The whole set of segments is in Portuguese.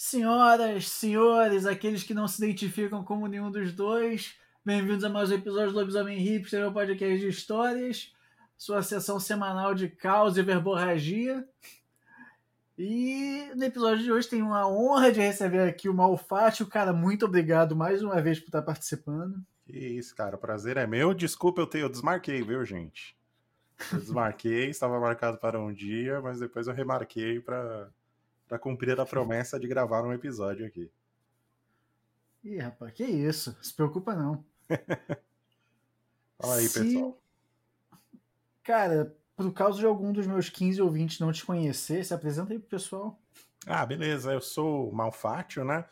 Senhoras, senhores, aqueles que não se identificam como nenhum dos dois, bem-vindos a mais um episódio do Lobisomem Hipster, meu podcast de histórias, sua sessão semanal de caos e verborragia. E no episódio de hoje tenho a honra de receber aqui o Malfátio. Cara, muito obrigado mais uma vez por estar participando. Que isso, cara, prazer é meu. Desculpa, eu, te, eu desmarquei, viu, gente? Eu desmarquei, estava marcado para um dia, mas depois eu remarquei para para cumprir a promessa de gravar um episódio aqui. Ih, rapaz, que isso? Se preocupa não. Fala aí, Se... pessoal. Cara, por causa de algum dos meus 15 ouvintes não te conhecer, se apresenta aí pro pessoal. Ah, beleza. Eu sou o Malfátio, né?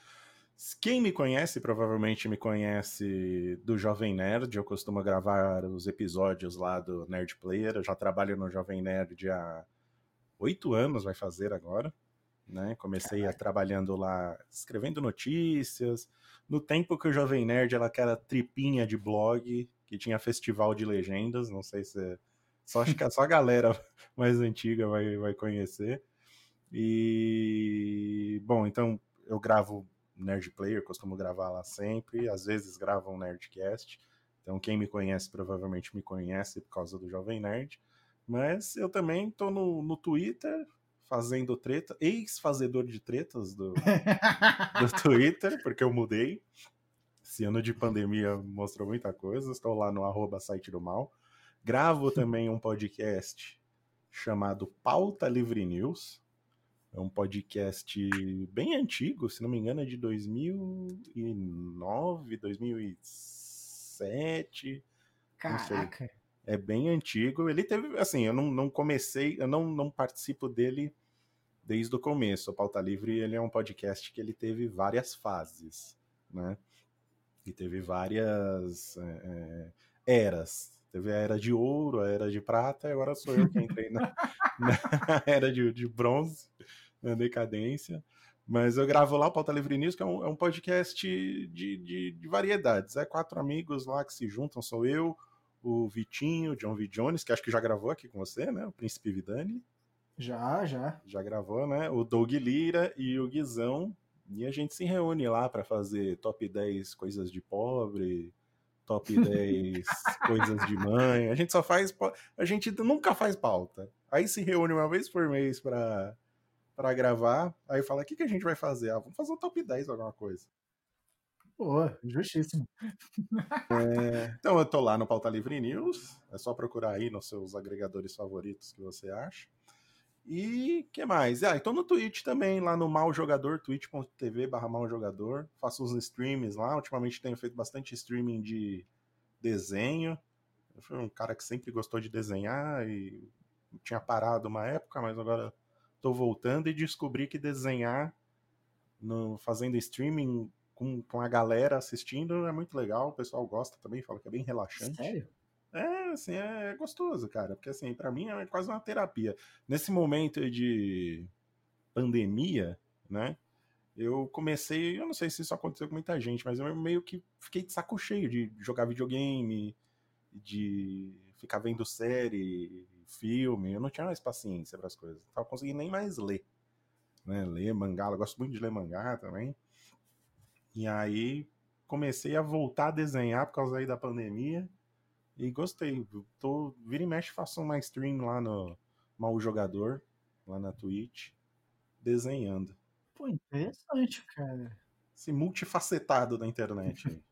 Quem me conhece provavelmente me conhece do Jovem Nerd. Eu costumo gravar os episódios lá do Nerd Player. Eu já trabalho no Jovem Nerd há oito anos, vai fazer agora né? Comecei a, trabalhando lá, escrevendo notícias. No tempo que o Jovem Nerd era aquela tripinha de blog que tinha festival de legendas, não sei se é, só acho que só a galera mais antiga vai, vai conhecer. E bom, então eu gravo Nerd Player, costumo gravar lá sempre, às vezes gravo um Nerdcast. Então quem me conhece provavelmente me conhece por causa do Jovem Nerd. Mas eu também tô no, no Twitter, fazendo treta, ex-fazedor de tretas do, do Twitter, porque eu mudei. Esse ano de pandemia mostrou muita coisa. Estou lá no arroba site do mal. Gravo também um podcast chamado Pauta Livre News. É um podcast bem antigo, se não me engano, é de 2009, 2007. Caraca! É bem antigo. Ele teve, assim, eu não, não comecei, eu não, não participo dele desde o começo. O Pauta Livre ele é um podcast que ele teve várias fases, né? E teve várias é, é eras. Teve a era de ouro, a era de prata, e agora sou eu que entrei na, na era de, de bronze, na decadência. Mas eu gravo lá o Pauta Livre News, que é um, é um podcast de, de, de, variedades. É quatro amigos lá que se juntam, sou eu, o Vitinho, John V. Jones, que acho que já gravou aqui com você, né? O Príncipe Vidani. Já, já. Já gravou, né? O Doug Lira e o Guizão. E a gente se reúne lá para fazer top 10 coisas de pobre, top 10 coisas de mãe. A gente só faz. A gente nunca faz pauta. Aí se reúne uma vez por mês para para gravar. Aí fala: o que, que a gente vai fazer? Ah, vamos fazer um top 10 alguma coisa. Boa, justíssimo. É, então eu tô lá no Pauta Livre News, é só procurar aí nos seus agregadores favoritos que você acha. E que mais? Ah, então no Twitch também, lá no Mal Jogador, twitch.tv barra Mal Jogador. Faço uns streams lá. Ultimamente tenho feito bastante streaming de desenho. Eu fui um cara que sempre gostou de desenhar e tinha parado uma época, mas agora tô voltando e descobri que desenhar no, fazendo streaming com, com a galera assistindo é muito legal, o pessoal gosta também, fala que é bem relaxante. Sério? É, assim, é gostoso, cara, porque assim, para mim é quase uma terapia. Nesse momento de pandemia, né? Eu comecei, eu não sei se isso aconteceu com muita gente, mas eu meio que fiquei de saco cheio de jogar videogame, de ficar vendo série, filme. Eu não tinha mais paciência para as coisas. Não tava conseguindo nem mais ler. Né? Ler mangá, eu gosto muito de ler mangá também. E aí comecei a voltar a desenhar por causa aí da pandemia. E gostei. Tô, vira e mexe, faço uma stream lá no Mal Jogador, lá na Twitch, desenhando. Pô, interessante, cara. Esse multifacetado da internet.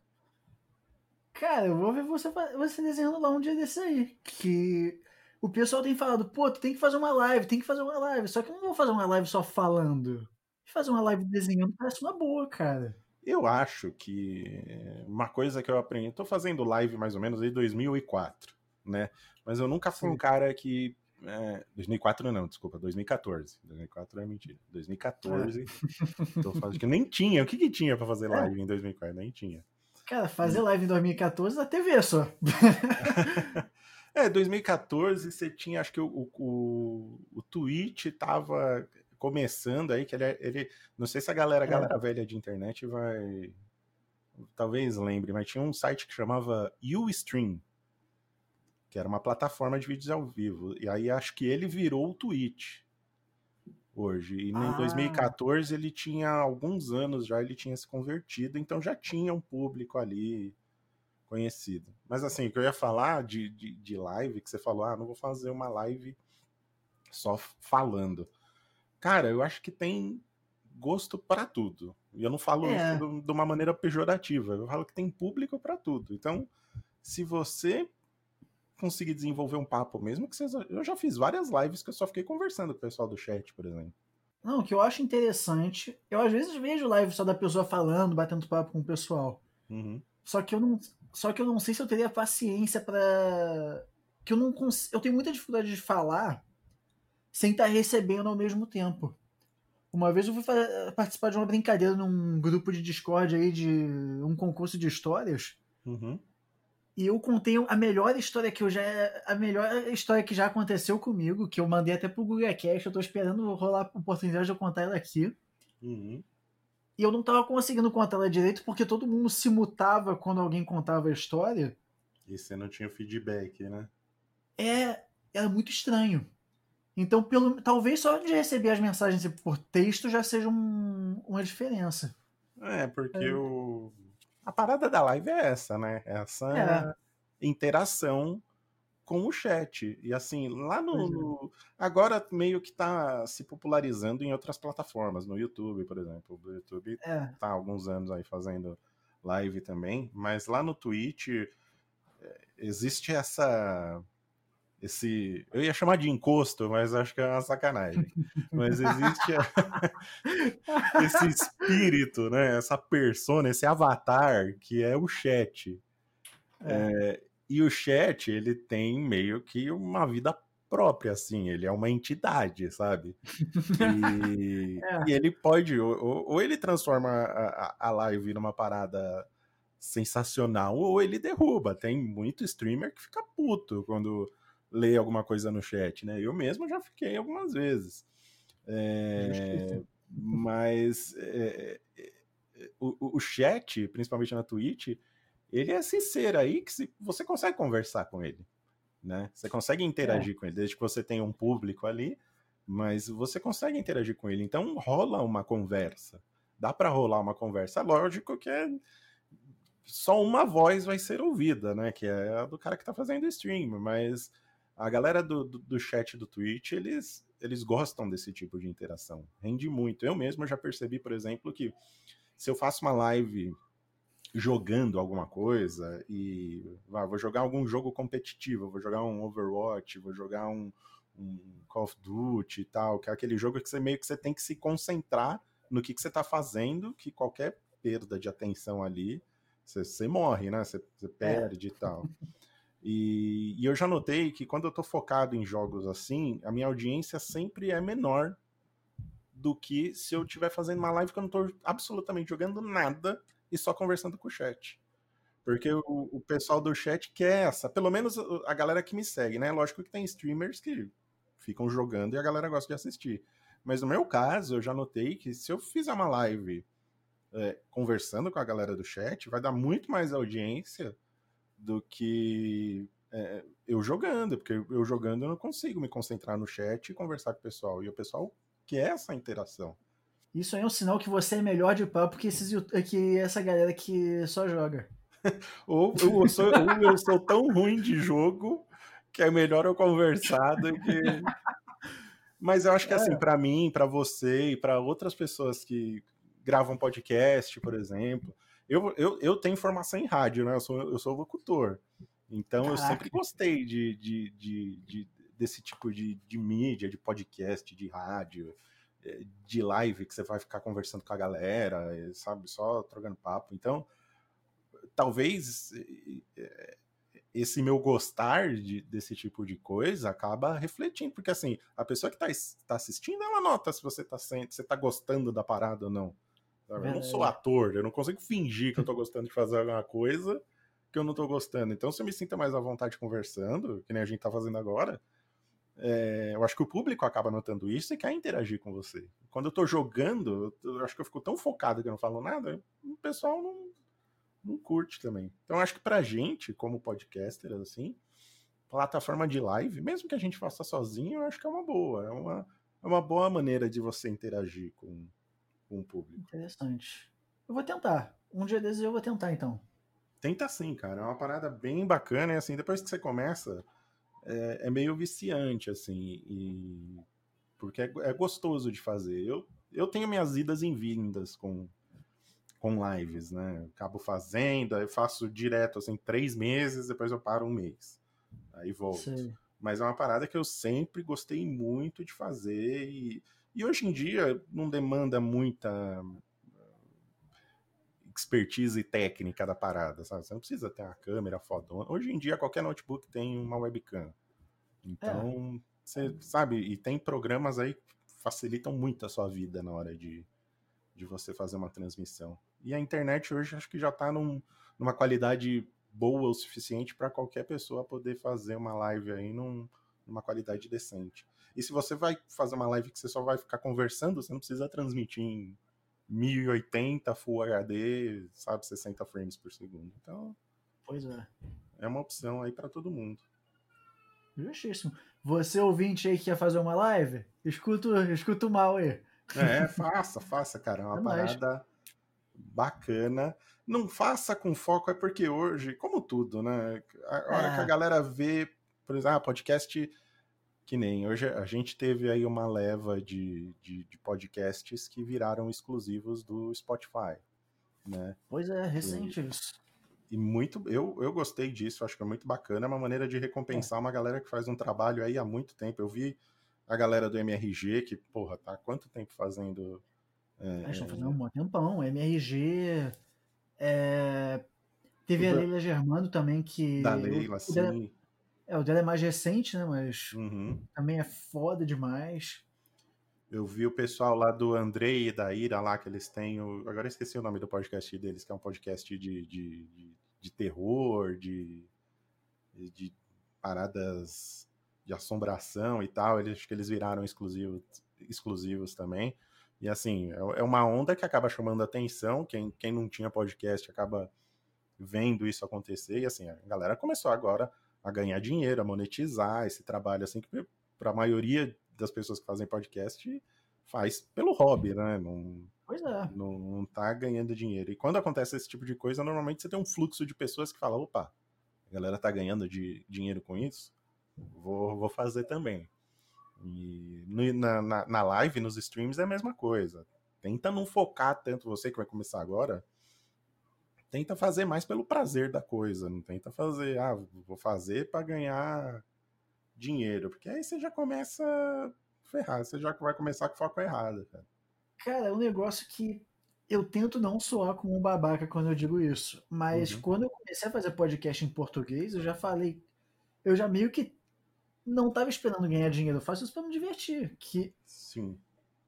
cara, eu vou ver você, você desenhando lá um dia desse aí. Que o pessoal tem falado, pô, tu tem que fazer uma live, tem que fazer uma live. Só que eu não vou fazer uma live só falando. Fazer uma live desenhando parece uma boa, cara. Eu acho que uma coisa que eu aprendi, estou fazendo live mais ou menos desde 2004, né? Mas eu nunca fui um cara que é, 2004 não, desculpa, 2014. 2004 é mentira. 2014. É. Tô falando que nem tinha. O que, que tinha para fazer é. live é. em 2004? Nem tinha. Cara, fazer live em 2014 na TV só. é, 2014 você tinha, acho que o, o, o Twitch tava começando aí, que ele, é, ele não sei se a galera, a é. galera velha de internet vai talvez lembre, mas tinha um site que chamava Ustream, que era uma plataforma de vídeos ao vivo. E aí acho que ele virou o Twitch. hoje. E Ah. em 2014 ele tinha alguns anos já, ele tinha se convertido, então já tinha um público ali conhecido. Mas assim, o que eu ia falar de, de, de live, que você falou, ah, não vou fazer uma live só falando. Cara, eu acho que tem gosto para tudo. E eu não falo É. isso de uma maneira pejorativa, eu falo que tem público para tudo. Então, se você conseguir desenvolver um papo, mesmo que. Eu já fiz várias lives que eu só fiquei conversando com o pessoal do chat, por exemplo. Não, o que eu acho interessante, eu às vezes vejo live só da pessoa falando, batendo papo com o pessoal. Uhum. Só que eu não, só que eu não sei se eu teria paciência pra. que eu não cons... eu tenho muita dificuldade de falar sem estar recebendo ao mesmo tempo. Uma vez eu fui participar de uma brincadeira num grupo de Discord aí de um concurso de histórias Uhum. e eu contei a melhor história que eu já a melhor história que já aconteceu comigo, que eu mandei até pro Google Cast, eu tô esperando rolar a oportunidade de eu contar ela aqui. Uhum. E eu não tava conseguindo contar ela direito porque todo mundo se mutava quando alguém contava a história. E você não tinha feedback, né? é era muito estranho. Então, pelo, talvez só de receber as mensagens por texto já seja um- uma diferença. É, porque É. o... a parada da live é essa, né? Essa É. interação com o chat. E assim, lá no, é. no- Agora meio que tá se popularizando em outras plataformas, no YouTube, por exemplo. O YouTube É, tá há alguns anos aí fazendo live também, mas lá no Twitch é, existe essa. Esse. Eu ia chamar de encosto, mas acho que é uma sacanagem. Mas existe a- esse espírito, né? Essa persona, esse avatar que é o chat. É, e o chat, ele tem meio que uma vida própria, assim, ele é uma entidade, sabe? E, É. e ele pode, ou, ou- ele transforma a- a live numa parada sensacional, ou ele derruba. Tem muito streamer que fica puto quando lê alguma coisa no chat, né? Eu mesmo já fiquei algumas vezes. É, mas é, é, o, o- chat, principalmente na Twitch, ele é sincero aí que se- você consegue conversar com ele, né? Você consegue interagir com ele, desde que você tenha um público ali, mas você consegue interagir com ele. Então rola uma conversa. Dá para rolar uma conversa. Lógico que é só uma voz vai ser ouvida, né? Que é a do cara que tá fazendo o stream, mas a galera do, do, do chat do Twitch, eles, eles gostam desse tipo de interação. Rende muito. Eu mesmo já percebi, por exemplo, que se eu faço uma live jogando alguma coisa e ah, vou jogar algum jogo competitivo, vou jogar um Overwatch, vou jogar um, um Call of Duty e tal, que é aquele jogo que você meio que você tem que se concentrar no que, que você tá fazendo, que qualquer perda de atenção ali, você, você morre, né? Você, você perde e tal. E, e eu já notei que quando eu tô focado em jogos assim, a minha audiência sempre é menor do que se eu estiver fazendo uma live que eu não tô absolutamente jogando nada e só conversando com o chat. Porque o, o pessoal do chat quer essa, pelo menos a galera que me segue, né? Lógico que tem streamers que ficam jogando e a galera gosta de assistir. Mas no meu caso, eu já notei que se eu fizer uma live é, conversando com a galera do chat, vai dar muito mais audiência do que é, eu jogando, porque eu jogando eu não consigo me concentrar no chat e conversar com o pessoal. E o pessoal quer essa interação. Isso aí é um sinal que você é melhor de papo que, esses, que essa galera que só joga. Ou eu sou, ou eu sou tão ruim de jogo que é melhor eu conversar do que. Mas eu acho que assim, para mim, para você e para outras pessoas que gravam podcast, por exemplo, eu, eu, eu tenho formação em rádio, né? Eu sou, eu sou locutor. Então eu Caraca. sempre gostei de, de, de, de- desse tipo de, de mídia, de podcast, de rádio, eh, de live que você vai ficar conversando com a galera, eh, sabe? Só trocando papo. Então, talvez eh, esse meu gostar de- desse tipo de coisa acaba refletindo, porque assim, a pessoa que está assistindo, ela nota se você está se tá gostando da parada ou não. Sabe? Eu não sou ator, eu não consigo fingir que eu tô gostando de fazer alguma coisa que eu não tô gostando. Então, se eu me sinto mais à vontade conversando, que nem a gente tá fazendo agora, é, eu acho que o público acaba notando isso e quer interagir com você. Quando eu tô jogando, eu, eu acho que eu fico tão focado que eu não falo nada, o pessoal não, não curte também. Então, eu acho que pra gente, como podcaster, assim, plataforma de live, mesmo que a gente faça sozinho, eu acho que é uma boa. É uma, é uma boa maneira de você interagir com, com o público. Interessante. Eu vou tentar. Um dia desses eu vou tentar, então. Tenta sim, cara. É uma parada bem bacana e assim, depois que você começa, é, é meio viciante, assim, e porque é, é, gostoso de fazer. Eu, eu tenho minhas idas em vindas com, com lives, né? Acabo fazendo, aí faço direto, assim, três meses, depois eu paro um mês. Aí volto. Sim. Mas é uma parada que eu sempre gostei muito de fazer e, e hoje em dia não demanda muita expertise técnica da parada, sabe? Você não precisa ter uma câmera fodona. Hoje em dia qualquer notebook tem uma webcam. Então, é. você sabe, e tem programas aí que facilitam muito a sua vida na hora de, de você fazer uma transmissão. E a internet hoje acho que já está num, numa qualidade boa o suficiente para qualquer pessoa poder fazer uma live aí num, numa qualidade decente. E se você vai fazer uma live que você só vai ficar conversando, você não precisa transmitir em 1080 Full HD, sabe, 60 frames por segundo. Então, pois é. É uma opção aí para todo mundo. Justíssimo. Você ouvinte aí que quer fazer uma live, escuta, escuta mal aí. É, faça, faça, cara. É uma é parada mais. bacana. Não faça com foco, é porque hoje, como tudo, né? A hora é. que a é. galera vê, por exemplo, ah, podcast que nem hoje a gente teve aí uma leva de, de, de podcasts que viraram exclusivos do Spotify, né? Pois é, recente e, isso. E muito, eu, eu gostei disso, acho que é muito bacana, é uma maneira de recompensar é. uma galera que faz um trabalho aí há muito tempo. Eu vi a galera do MRG que, porra, tá há quanto tempo fazendo... É, estão fazendo um bom tempão, MRG... É... Teve a Leila Germano também, que. Da Leila, sim. É, o dela é mais recente, né? Mas uhum. também é foda demais. Eu vi o pessoal lá do Andrei e da Ira lá, que eles têm. O... Agora esqueci o nome do podcast deles, que é um podcast de, de, de, de terror, de, de paradas de assombração e tal. Eles, acho que eles viraram exclusivos, exclusivos também. E assim, é, é uma onda que acaba chamando atenção. Quem, quem não tinha podcast acaba vendo isso acontecer. E assim, a galera começou agora a ganhar dinheiro, a monetizar esse trabalho, assim, que para a maioria das pessoas que fazem podcast faz pelo hobby, né? Não, pois é. Não, não tá ganhando dinheiro. E quando acontece esse tipo de coisa, normalmente você tem um fluxo de pessoas que falam, opa, a galera tá ganhando de dinheiro com isso, vou, vou fazer também. E na, na, na live, nos streams, é a mesma coisa. Tenta não focar tanto você que vai começar agora. Tenta fazer mais pelo prazer da coisa. Não tenta fazer, ah, vou fazer para ganhar dinheiro. Porque aí você já começa a ferrar. Você já vai começar com foco errado, cara. Cara, é um negócio que eu tento não soar como um babaca quando eu digo isso. Mas uhum. quando eu comecei a fazer podcast em português, eu já falei. Eu já meio que não estava esperando ganhar dinheiro, eu faço isso para me divertir. Que Sim.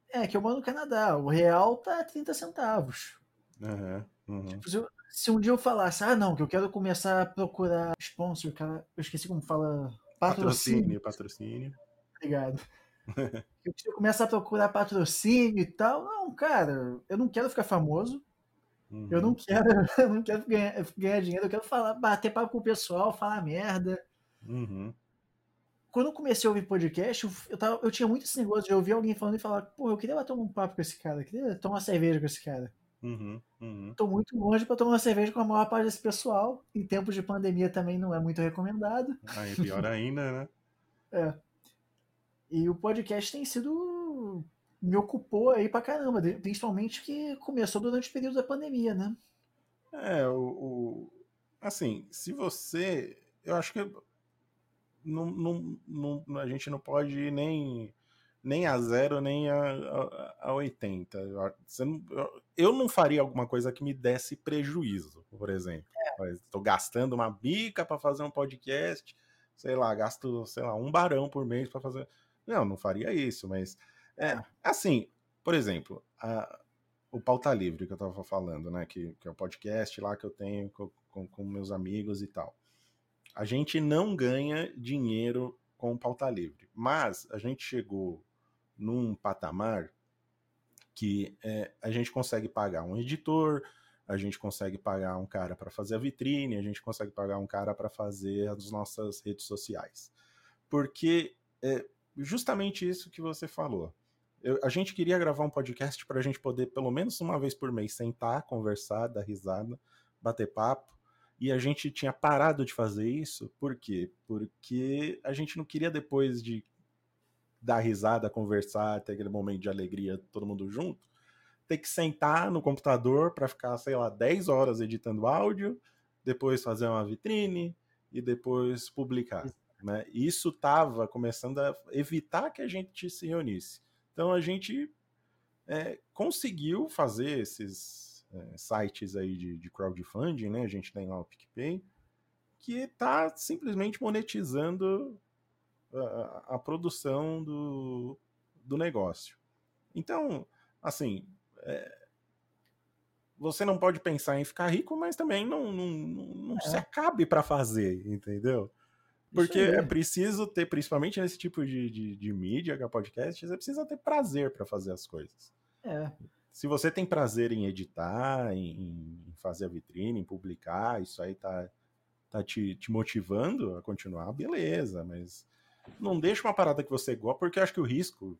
É, que eu moro no Canadá, o real tá 30 centavos. Uhum, uhum. Tipo, se, eu, se, um dia eu falasse, ah, não, que eu quero começar a procurar sponsor, cara, eu esqueci como fala. Patrocínio. Patrocínio. patrocínio. Obrigado. eu começar a procurar patrocínio e tal. Não, cara, eu não quero ficar famoso. Uhum. Eu não quero, eu não quero ganhar, ganhar, dinheiro, eu quero falar, bater papo com o pessoal, falar merda. Uhum quando eu comecei a ouvir podcast, eu, tava, eu tinha muito esse negócio de ouvir alguém falando e falar, pô, eu queria bater um papo com esse cara, eu queria tomar uma cerveja com esse cara. Uhum, uhum. Tô muito longe para tomar uma cerveja com a maior parte desse pessoal. Em tempos de pandemia também não é muito recomendado. Aí pior ainda, né? é. E o podcast tem sido. me ocupou aí pra caramba, principalmente que começou durante o período da pandemia, né? É, o, o assim, se você. Eu acho que não, não, não, a gente não pode nem, nem a zero, nem a, a, a 80. Não, eu não faria alguma coisa que me desse prejuízo, por exemplo. Estou é. gastando uma bica para fazer um podcast, sei lá, gasto, sei lá, um barão por mês para fazer. Não, não faria isso, mas é, é. assim, por exemplo, a, o Pauta Livre que eu estava falando, né? Que, que é o podcast lá que eu tenho com, com, com meus amigos e tal. A gente não ganha dinheiro com pauta livre, mas a gente chegou num patamar que é, a gente consegue pagar um editor, a gente consegue pagar um cara para fazer a vitrine, a gente consegue pagar um cara para fazer as nossas redes sociais. Porque é justamente isso que você falou. eu, a gente queria gravar um podcast para a gente poder, pelo menos uma vez por mês, sentar, conversar, dar risada, bater papo. E a gente tinha parado de fazer isso, por quê? Porque a gente não queria, depois de dar risada, conversar, ter aquele momento de alegria, todo mundo junto, ter que sentar no computador para ficar, sei lá, 10 horas editando áudio, depois fazer uma vitrine e depois publicar. Né? Isso estava começando a evitar que a gente se reunisse. Então a gente é, conseguiu fazer esses é, sites aí de, de, crowdfunding, né? A gente tem lá o PicPay, que está simplesmente monetizando a, a, produção do, do negócio. Então, assim, é, você não pode pensar em ficar rico, mas também não, não, não, é. se acabe para fazer, entendeu? Porque é preciso ter, principalmente nesse tipo de, de, de mídia, que é podcast, você precisa ter prazer para fazer as coisas. É. Se você tem prazer em editar, em, em, fazer a vitrine, em publicar, isso aí tá, tá te, te motivando a continuar, beleza, mas não deixa uma parada que você gosta, porque acho que o risco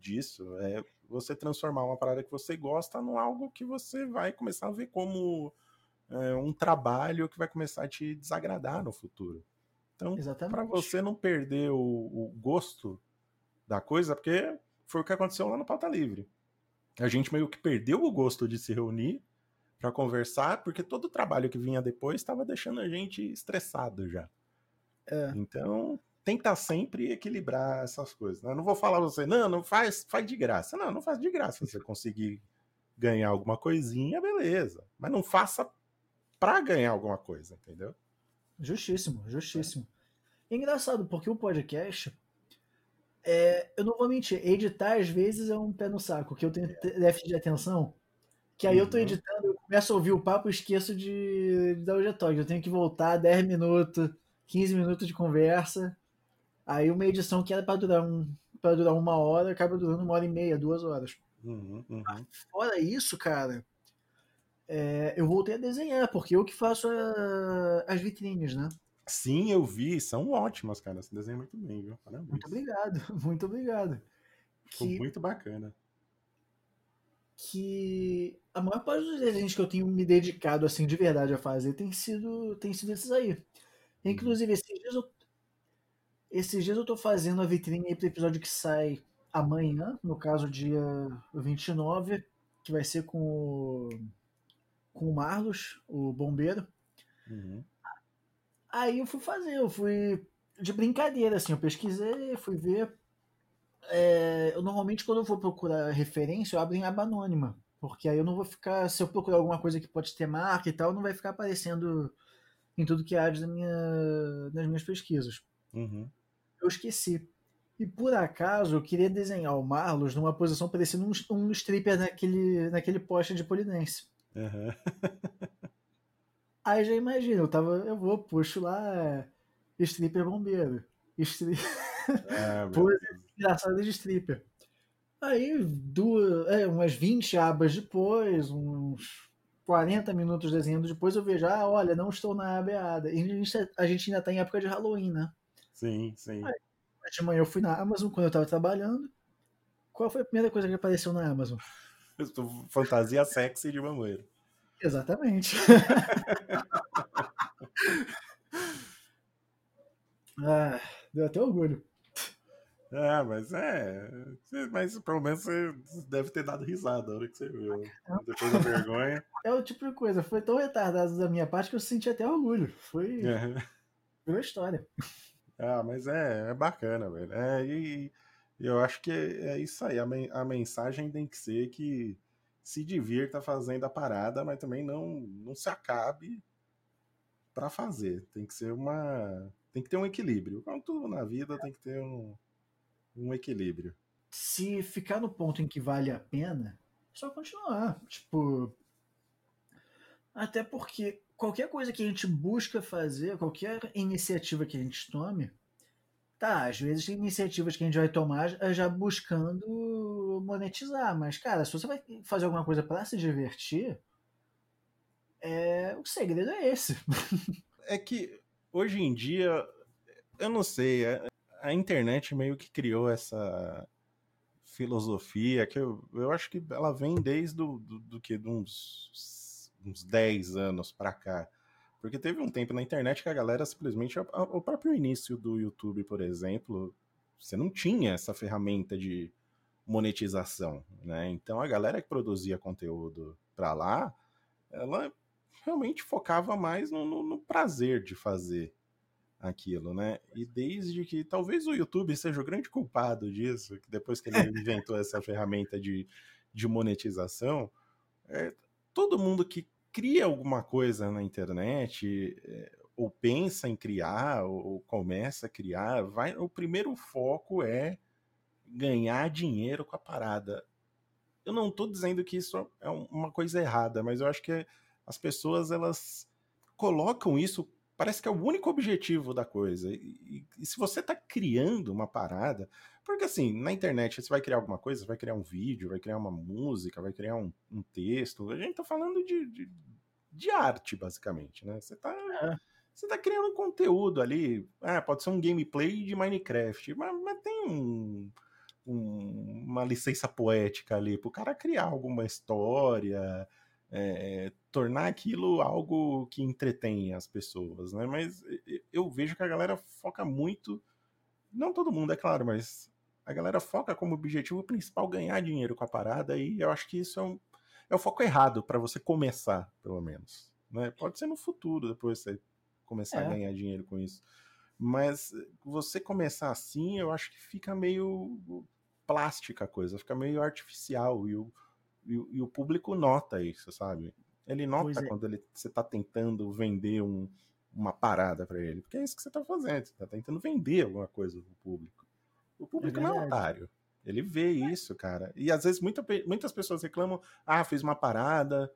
disso é você transformar uma parada que você gosta num algo que você vai começar a ver como é, um trabalho que vai começar a te desagradar no futuro. Então, para você não perder o, o, gosto da coisa, porque foi o que aconteceu lá no Pauta Livre. A gente meio que perdeu o gosto de se reunir para conversar, porque todo o trabalho que vinha depois estava deixando a gente estressado já. É. Então, tenta sempre equilibrar essas coisas. Né? Não vou falar pra você, não, não faz, faz de graça. Não, não faz de graça. Se você conseguir ganhar alguma coisinha, beleza. Mas não faça para ganhar alguma coisa, entendeu? Justíssimo, justíssimo. É engraçado, porque o podcast, é, eu não vou mentir, editar às vezes é um pé no saco, que eu tenho déficit de atenção, que aí uhum. eu tô uhum. editando, eu começo a ouvir o papo e esqueço de, de dar o jetoque. Eu tenho que voltar 10 minutos, 15 minutos de conversa. Aí uma edição que era para durar, um, pra durar uma hora, acaba durando uma hora e meia, duas horas. Uhum, uhum. Fora isso, cara, é, eu voltei a desenhar, porque eu que faço a, as vitrines, né? Sim, eu vi, são ótimas, cara. Você desenha muito bem, viu? Parabéns. Muito obrigado, muito obrigado. Ficou que, muito bacana. Que a maior parte dos desenhos que eu tenho me dedicado assim de verdade a fazer tem sido, tem sido esses aí. Uhum. Inclusive, esses dias eu, esses dias eu tô fazendo a vitrine aí pro episódio que sai amanhã, no caso dia 29, que vai ser com o com o Marlos, o bombeiro. Uhum. Aí eu fui fazer, eu fui de brincadeira, assim, eu pesquisei, fui ver. É, eu normalmente quando eu vou procurar referência, eu abro em aba anônima. Porque aí eu não vou ficar, se eu procurar alguma coisa que pode ter marca e tal, não vai ficar aparecendo em tudo que há da minha, nas minhas pesquisas. Uhum. Eu esqueci. E por acaso eu queria desenhar o Marlos numa posição parecendo um, um stripper naquele, naquele poste de polidense. Uhum. Aí já imagina, eu tava, eu vou, puxo lá stripper bombeiro. Strip... É, engraçada de stripper. Aí, duas, é, umas 20 abas depois, uns 40 minutos desenhando depois, eu vejo, ah, olha, não estou na abeada. E a gente, a gente ainda tá em época de Halloween, né? Sim, sim. Aí, de manhã eu fui na Amazon quando eu tava trabalhando. Qual foi a primeira coisa que apareceu na Amazon? Fantasia sexy de mamoeiro. Exatamente. ah, deu até orgulho. É, mas é. Mas pelo menos você deve ter dado risada na hora que você viu. Depois da vergonha. É o tipo de coisa. Foi tão retardado da minha parte que eu senti até orgulho. Foi. É. Foi uma história. Ah, mas é, é bacana, velho. É, e, eu acho que é, é isso aí. A, men a mensagem tem que ser que se divirta fazendo a parada, mas também não, não se acabe para fazer. Tem que ser uma. Tem que ter um equilíbrio. Como tudo na vida tem que ter um, um equilíbrio. Se ficar no ponto em que vale a pena, é só continuar. Tipo. Até porque qualquer coisa que a gente busca fazer, qualquer iniciativa que a gente tome, Tá, às vezes tem iniciativas que a gente vai tomar já buscando monetizar, mas, cara, se você vai fazer alguma coisa para se divertir, é... o segredo é esse. É que hoje em dia, eu não sei, a internet meio que criou essa filosofia que eu, eu acho que ela vem desde do, do, do que de uns, uns 10 anos para cá. Porque teve um tempo na internet que a galera simplesmente. O próprio início do YouTube, por exemplo, você não tinha essa ferramenta de monetização, né? Então a galera que produzia conteúdo para lá, ela realmente focava mais no, no, no prazer de fazer aquilo, né? E desde que talvez o YouTube seja o grande culpado disso, que depois que ele inventou essa ferramenta de, de monetização, é, todo mundo que cria alguma coisa na internet, é, ou pensa em criar, ou, ou, começa a criar, vai, o primeiro foco é ganhar dinheiro com a parada. Eu não estou dizendo que isso é uma coisa errada, mas eu acho que as pessoas elas colocam isso parece que é o único objetivo da coisa. E, e, e, se você está criando uma parada, porque assim, na internet você vai criar alguma coisa, você vai criar um vídeo, vai criar uma música, vai criar um, um texto, a gente está falando de, de, de, arte, basicamente, né? Você está é. Você tá criando um conteúdo ali, ah, pode ser um gameplay de Minecraft, mas, mas tem um, um, uma licença poética ali para o cara criar alguma história, é, tornar aquilo algo que entretém as pessoas, né? Mas eu vejo que a galera foca muito, não todo mundo, é claro, mas a galera foca como objetivo principal ganhar dinheiro com a parada e eu acho que isso é, um, é o foco errado para você começar, pelo menos. Né? Pode ser no futuro, depois você começar é. a ganhar dinheiro com isso. Mas você começar assim, eu acho que fica meio plástica a coisa, fica meio artificial e o, e, e o público nota isso, sabe? Ele nota é. quando ele, você está tentando vender um, uma parada para ele, porque é isso que você está fazendo, você está tentando vender alguma coisa pro público. O público é não é otário. Ele vê isso, cara. E às vezes muita, muitas pessoas reclamam: ah, fiz uma parada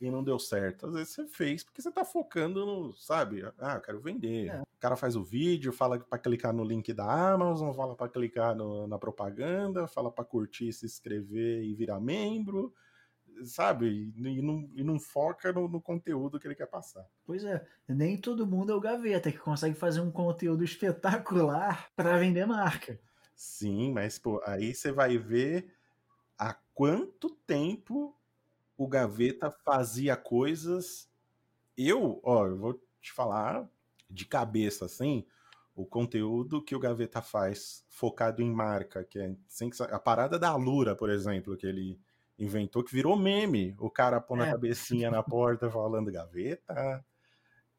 e não deu certo. Às vezes você fez porque você tá focando no, sabe? Ah, eu quero vender. É. O cara faz o vídeo, fala para clicar no link da Amazon, fala para clicar no, na propaganda, fala para curtir, se inscrever e virar membro sabe? E não, e não foca no, no, conteúdo que ele quer passar. Pois é, nem todo mundo é o Gaveta que consegue fazer um conteúdo espetacular para vender marca. Sim, mas pô, aí você vai ver há quanto tempo o Gaveta fazia coisas. Eu, ó, eu vou te falar de cabeça assim, o conteúdo que o Gaveta faz focado em marca, que é a parada da Lura, por exemplo, que ele inventou que virou meme. O cara põe é. a cabecinha na porta falando gaveta,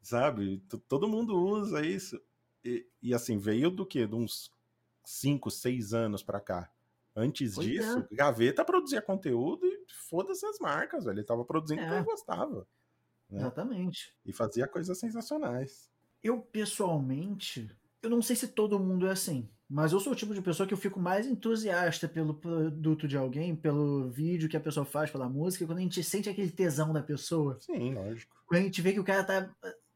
sabe? Todo mundo usa isso. E, e assim, veio do que? De uns 5, 6 anos pra cá. Antes pois disso, é. Gaveta produzia conteúdo e foda-se as marcas, velho. Ele tava produzindo é. ele gostava. Né? Exatamente. E fazia coisas sensacionais. Eu, pessoalmente, eu não sei se todo mundo é assim. Mas eu sou o tipo de pessoa que eu fico mais entusiasta pelo produto de alguém, pelo vídeo que a pessoa faz, pela música, quando a gente sente aquele tesão da pessoa. Sim, lógico. Quando a gente vê que o cara tá,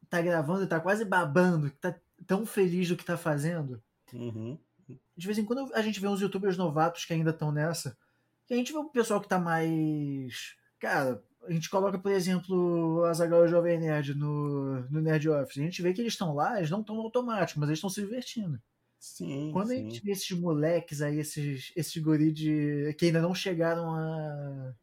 tá gravando e tá quase babando, que tá tão feliz do que tá fazendo. Uhum. De vez em quando a gente vê uns youtubers novatos que ainda estão nessa, que a gente vê o pessoal que tá mais. Cara, a gente coloca, por exemplo, o Azaghal Jovem Nerd no, no Nerd Office. A gente vê que eles estão lá, eles não estão no automático, mas eles estão se divertindo. Sim. Quando sim. a gente vê esses moleques aí, esses, esses guri de, que ainda não chegaram a,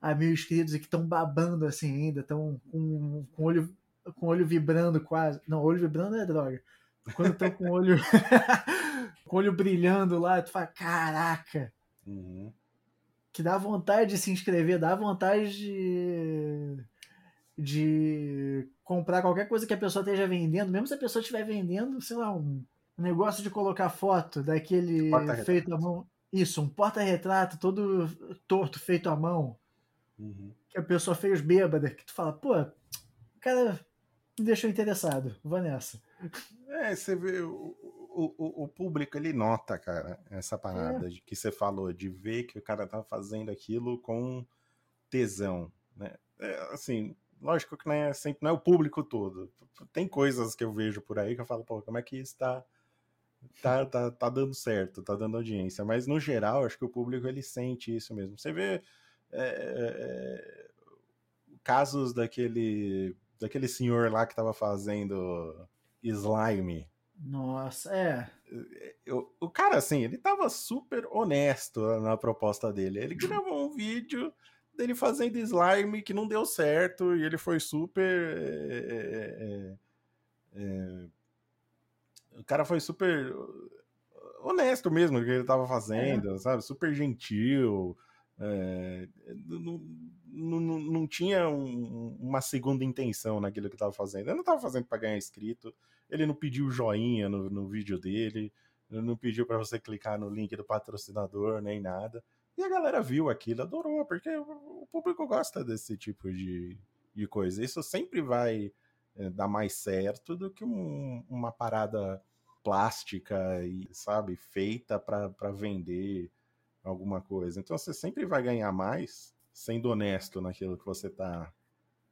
a mil inscritos e que estão babando assim ainda, estão com, com olho com olho vibrando quase. Não, olho vibrando é droga. Quando estão com o olho com olho brilhando lá, tu fala, caraca. Uhum. Que dá vontade de se inscrever, dá vontade de de comprar qualquer coisa que a pessoa esteja vendendo, mesmo se a pessoa estiver vendendo, sei lá, um o negócio de colocar foto daquele feito à mão. Isso, um porta-retrato todo torto, feito à mão. Uhum. Que a pessoa fez bêbada, que tu fala, pô, o cara me deixou interessado, vou nessa. É, você vê, o, o, o público ele nota, cara, essa parada é. de que você falou, de ver que o cara tá fazendo aquilo com tesão, né? É, assim, lógico que não é, sempre, não é o público todo. Tem coisas que eu vejo por aí que eu falo, pô, como é que isso tá tá, tá, tá dando certo, tá dando audiência. Mas no geral, acho que o público ele sente isso mesmo. Você vê é, é, casos daquele daquele senhor lá que tava fazendo slime Nossa, é. Eu, o cara, assim, ele tava super honesto na proposta dele. Ele gravou um vídeo dele fazendo slime que não deu certo e ele foi super. É, é, é, o cara foi super honesto mesmo que ele tava fazendo, é. sabe? Super gentil. É, não, não, tinha um, uma segunda intenção naquilo que estava fazendo. Ele não estava fazendo para ganhar inscrito, ele não pediu joinha no, no vídeo dele, ele não pediu para você clicar no link do patrocinador, nem nada. E a galera viu aquilo, adorou, porque o público gosta desse tipo de, de coisa. Isso sempre vai é, dar mais certo do que um, uma parada plástica e, sabe, feita para vender alguma coisa. Então você sempre vai ganhar mais sendo honesto naquilo que você está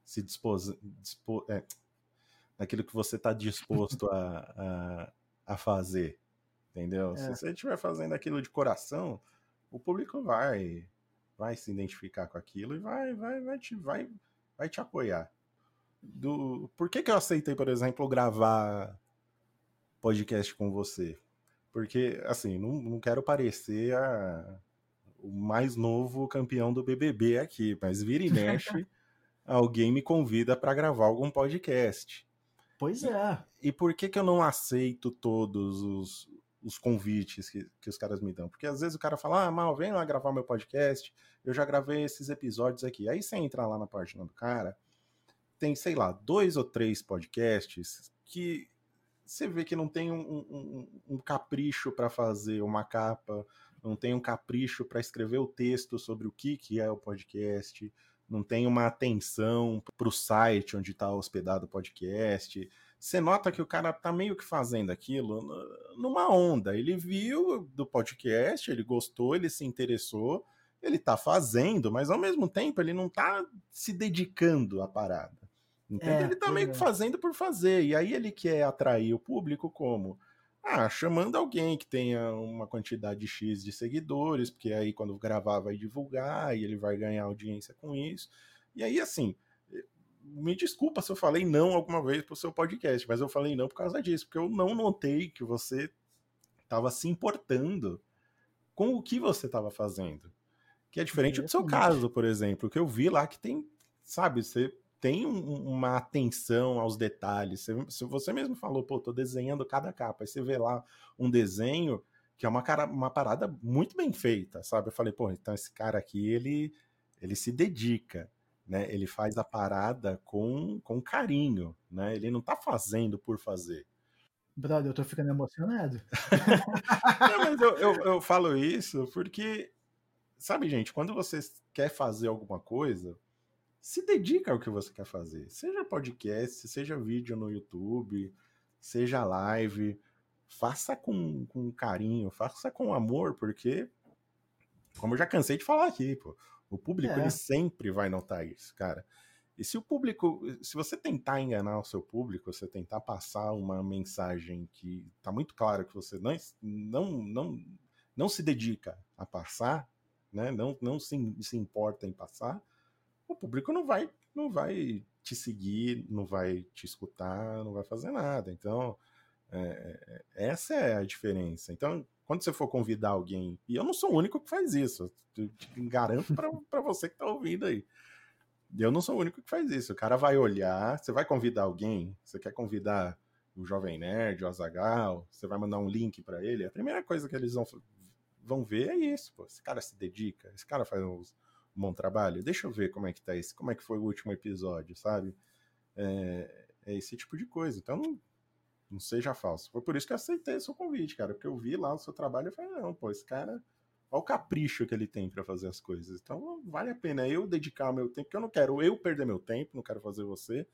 se dispos, dispo, é, naquilo que você está disposto a, a, a, fazer. Entendeu? É. Se você estiver fazendo aquilo de coração, o público vai vai se identificar com aquilo e vai vai vai te vai, vai te apoiar. Do, por que, que eu aceitei, por exemplo, gravar podcast com você? Porque, assim, não, não quero parecer a, o mais novo campeão do BBB aqui, mas vira e mexe, alguém me convida para gravar algum podcast. Pois é. E, e, por que, que eu não aceito todos os, os convites que, que os caras me dão. Porque às vezes o cara fala, ah, Mal, vem lá gravar meu podcast, eu já gravei esses episódios aqui. Aí você entra lá na página do cara, tem, sei lá, dois ou três podcasts que você vê que não tem um, um, um capricho para fazer uma capa, não tem um capricho para escrever o texto sobre o que, que é o podcast, não tem uma atenção para o site onde está hospedado o podcast você nota que o cara tá meio que fazendo aquilo numa onda. Ele viu do podcast, ele gostou, ele se interessou, ele tá fazendo, mas ao mesmo tempo ele não tá se dedicando à parada. Entende? É, ele tá meio que fazendo por fazer. E aí ele quer atrair o público como? Ah, chamando alguém que tenha uma quantidade X de seguidores, porque aí quando gravar vai divulgar e ele vai ganhar audiência com isso. E aí, assim, me desculpa se eu falei não alguma vez pro seu podcast, mas eu falei não por causa disso, porque eu não notei que você estava se importando com o que você estava fazendo. Que é diferente do seu caso, por exemplo, que eu vi lá que tem, sabe, você tem um, uma atenção aos detalhes. Você, se você mesmo falou, pô, tô desenhando cada capa, aí você vê lá um desenho que é uma, cara, uma parada muito bem feita, sabe? Eu falei, pô, então esse cara aqui, ele, ele se dedica né? Ele faz a parada com, com carinho, né? Ele não tá fazendo por fazer. Brother, eu tô ficando emocionado. não, mas eu, eu, eu, falo isso porque, sabe, gente, quando você quer fazer alguma coisa, se dedica ao que você quer fazer. Seja podcast, seja vídeo no YouTube, seja live, faça com, com carinho, faça com amor, porque, como eu já cansei de falar aqui, pô, o público é. ele sempre vai notar isso, cara. E se o público, se você tentar enganar o seu público, você tentar passar uma mensagem que tá muito claro que você não não não, não se dedica a passar, né? Não não se, se importa em passar, o público não vai não vai te seguir, não vai te escutar, não vai fazer nada. Então, é, é essa é a diferença. Então, quando você for convidar alguém, e eu não sou o único que faz isso, eu te garanto para você que está ouvindo aí. Eu não sou o único que faz isso. O cara vai olhar, você vai convidar alguém, você quer convidar o Jovem Nerd, o Azagal, você vai mandar um link para ele, a primeira coisa que eles vão, vão ver é isso, pô. Esse cara se dedica, esse cara faz um bom trabalho. Deixa eu ver como é que tá esse, como é que foi o último episódio, sabe? É, é esse tipo de coisa. Então, não seja falso. Foi por isso que eu aceitei o seu convite, cara, porque eu vi lá o seu trabalho e falei, não, pô, esse cara, olha o capricho que ele tem para fazer as coisas. Então vale a pena eu dedicar meu tempo, porque eu não quero eu perder meu tempo, não quero fazer você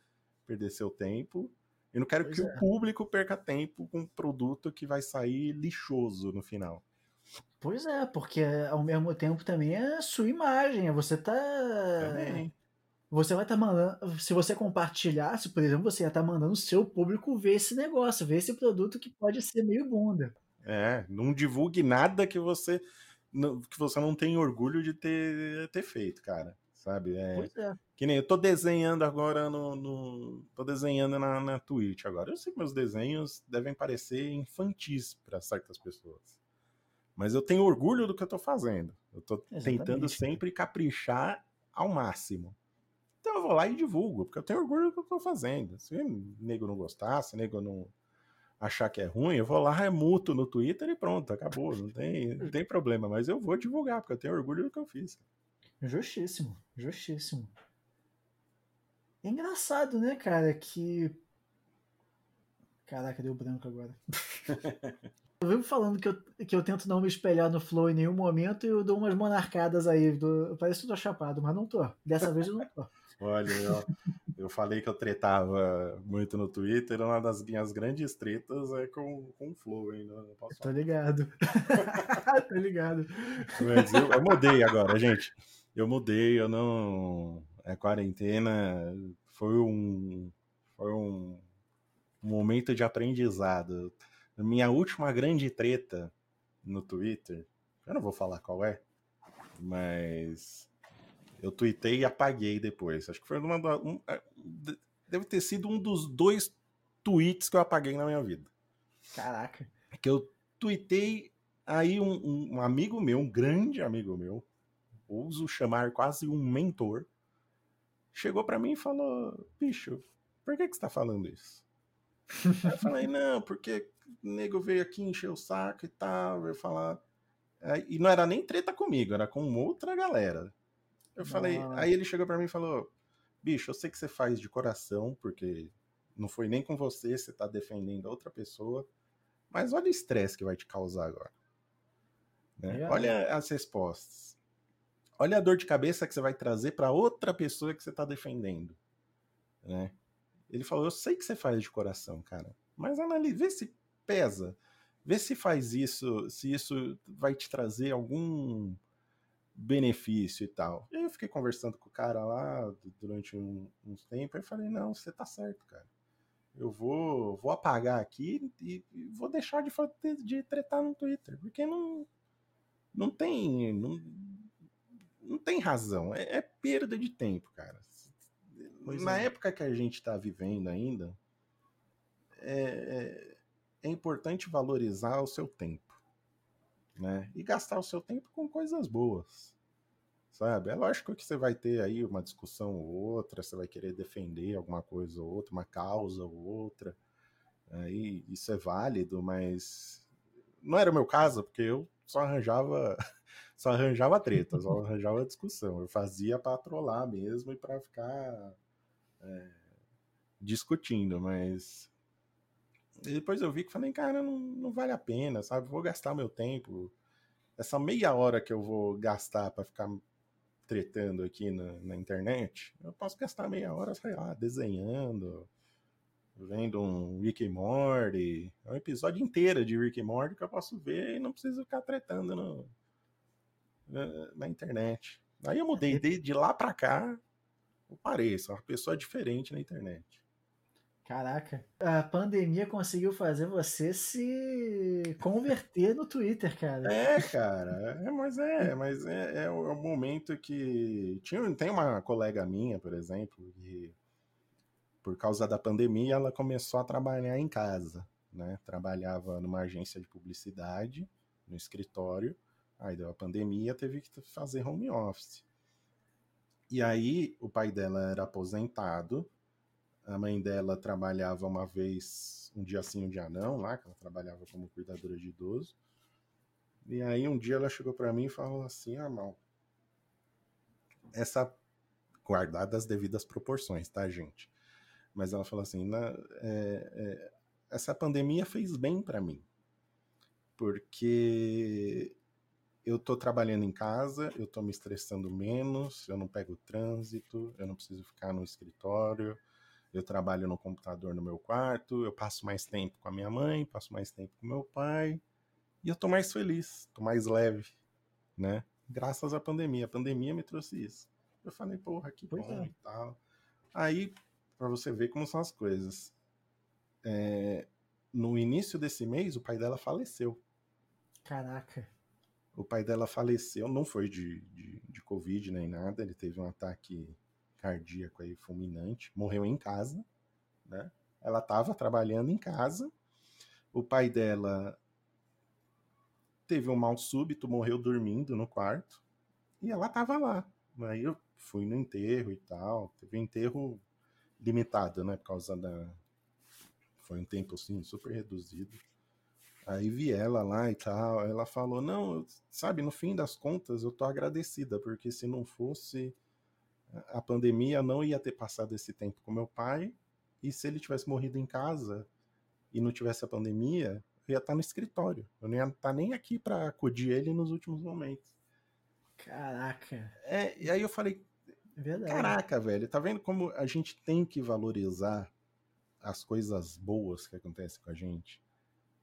perder seu tempo. E não quero pois que é. o público perca tempo com um produto que vai sair lixoso no final. Pois é, porque ao mesmo tempo também é a sua imagem, é você tá. Também você vai estar tá mandando. Se você compartilhasse, por exemplo, você ia estar tá mandando o seu público ver esse negócio, ver esse produto que pode ser meio bunda. É, não divulgue nada que você não, que você não tem orgulho de ter, ter feito, cara. sabe? É, Pois é. Que nem eu tô desenhando agora no. no tô desenhando na, na Twitch agora. Eu sei que meus desenhos devem parecer infantis para certas pessoas. Mas eu tenho orgulho do que eu tô fazendo. Eu tô tentando sempre caprichar ao máximo. Então eu vou lá e divulgo, porque eu tenho orgulho do que eu tô fazendo. Se o nego não gostar, se o nego não achar que é ruim, eu vou lá, remuto no Twitter e pronto, acabou. Não tem, não tem problema. Mas eu vou divulgar, porque eu tenho orgulho do que eu fiz. Justíssimo, justíssimo. É engraçado, né, cara, que. Caraca, deu branco agora. eu vivo falando que eu, que eu tento não me espelhar no Flow em nenhum momento e eu dou umas monarcadas aí. Do... Parece que eu tô chapado, mas não tô. Dessa vez eu não tô. Olha, eu, eu falei que eu tretava muito no Twitter, uma das minhas grandes tretas é com, com o Flow, hein? Não posso Tô ligado. tô ligado. Mas eu, eu mudei agora, gente. Eu mudei, eu não. A quarentena foi um. Foi um, um momento de aprendizado. Minha última grande treta no Twitter, eu não vou falar qual é, mas eu tuitei e apaguei depois. Acho que foi uma. Um, deve ter sido um dos dois tweets que eu apaguei na minha vida. Caraca. Que eu tuitei, aí um, um amigo meu, um grande amigo meu, ouso chamar quase um mentor, chegou para mim e falou: Bicho, por que, que você tá falando isso? eu falei: Não, porque nego veio aqui encher o saco e tal, veio falar. E não era nem treta comigo, era com outra galera. Eu falei, Ah. aí ele chegou para mim e falou: Bicho, eu sei que você faz de coração, porque não foi nem com você, você tá defendendo a outra pessoa, mas olha o estresse que vai te causar agora. Né? Olha as respostas. Olha a dor de cabeça que você vai trazer para outra pessoa que você tá defendendo. Né? Ele falou: Eu sei que você faz de coração, cara, mas analise, vê se pesa. Vê se faz isso, se isso vai te trazer algum benefício e tal. E eu fiquei conversando com o cara lá durante um, uns tempos e falei, não, você tá certo, cara. Eu vou, vou apagar aqui e, e vou deixar de, de tretar no Twitter, porque não, não tem. Não, não tem razão. É, é perda de tempo, cara. Pois Na é. época que a gente tá vivendo ainda, é, é, importante valorizar o seu tempo. Né? E gastar o seu tempo com coisas boas. Sabe? É lógico que você vai ter aí uma discussão ou outra, você vai querer defender alguma coisa ou outra, uma causa ou outra. Aí isso é válido, mas não era o meu caso, porque eu só arranjava só arranjava treta, só arranjava discussão. Eu fazia para trollar mesmo e para ficar é, discutindo, mas e depois eu vi que falei, cara, não, não vale a pena, sabe? Vou gastar meu tempo. Essa meia hora que eu vou gastar para ficar tretando aqui na, na internet, eu posso gastar meia hora, sei lá, desenhando, vendo um Rick e Morty, é um episódio inteiro de Rick e Morty que eu posso ver e não preciso ficar tretando no, na, na internet. Aí eu mudei de, de lá pra cá, eu parei, sou uma pessoa diferente na internet. Caraca. A pandemia conseguiu fazer você se converter no Twitter, cara. É, cara, é, mas é, mas é, é o é o momento que. Tinha, tem uma colega minha, por exemplo, que por causa da pandemia ela começou a trabalhar em casa, né? Trabalhava numa agência de publicidade, no escritório, aí deu a pandemia, teve que fazer home office. E aí o pai dela era aposentado, a mãe dela trabalhava uma vez, um dia sim, um dia não, lá, que ela trabalhava como cuidadora de idoso. E aí um dia ela chegou para mim e falou assim, ah, mal, essa guardada as devidas proporções, tá, gente? Mas ela falou assim, "Na- é, é, essa pandemia fez bem para mim, porque eu tô trabalhando em casa, eu tô me estressando menos, eu não pego trânsito, eu não preciso ficar no escritório, eu trabalho no computador no meu quarto, eu passo mais tempo com a minha mãe, passo mais tempo com meu pai, e eu tô mais feliz, tô mais leve, né? Graças à pandemia. A pandemia me trouxe isso. Eu falei, porra, que Pois bom é. e tal. Aí, pra você ver como são as coisas. é, no início desse mês, o pai dela faleceu. Caraca. O pai dela faleceu, não foi de, de, de Covid nem nada, ele teve um ataque cardíaco aí fulminante, morreu em casa, né? Ela estava trabalhando em casa, o pai dela teve um mal súbito, morreu dormindo no quarto, e ela estava lá. Aí eu fui no enterro e tal, teve um enterro limitado, né, por causa da... Foi um tempo, assim, super reduzido. Aí vi ela lá e tal, ela falou, não, sabe, no fim das contas eu tô agradecida, porque se não fosse a pandemia, não ia ter passado esse tempo com meu pai, e se ele tivesse morrido em casa e não tivesse a pandemia, eu ia estar no escritório, eu não ia estar nem aqui para acudir ele nos últimos momentos. Caraca. É, e aí eu falei, Verdade. caraca, velho, tá vendo como a gente tem que valorizar as coisas boas que acontecem com a gente?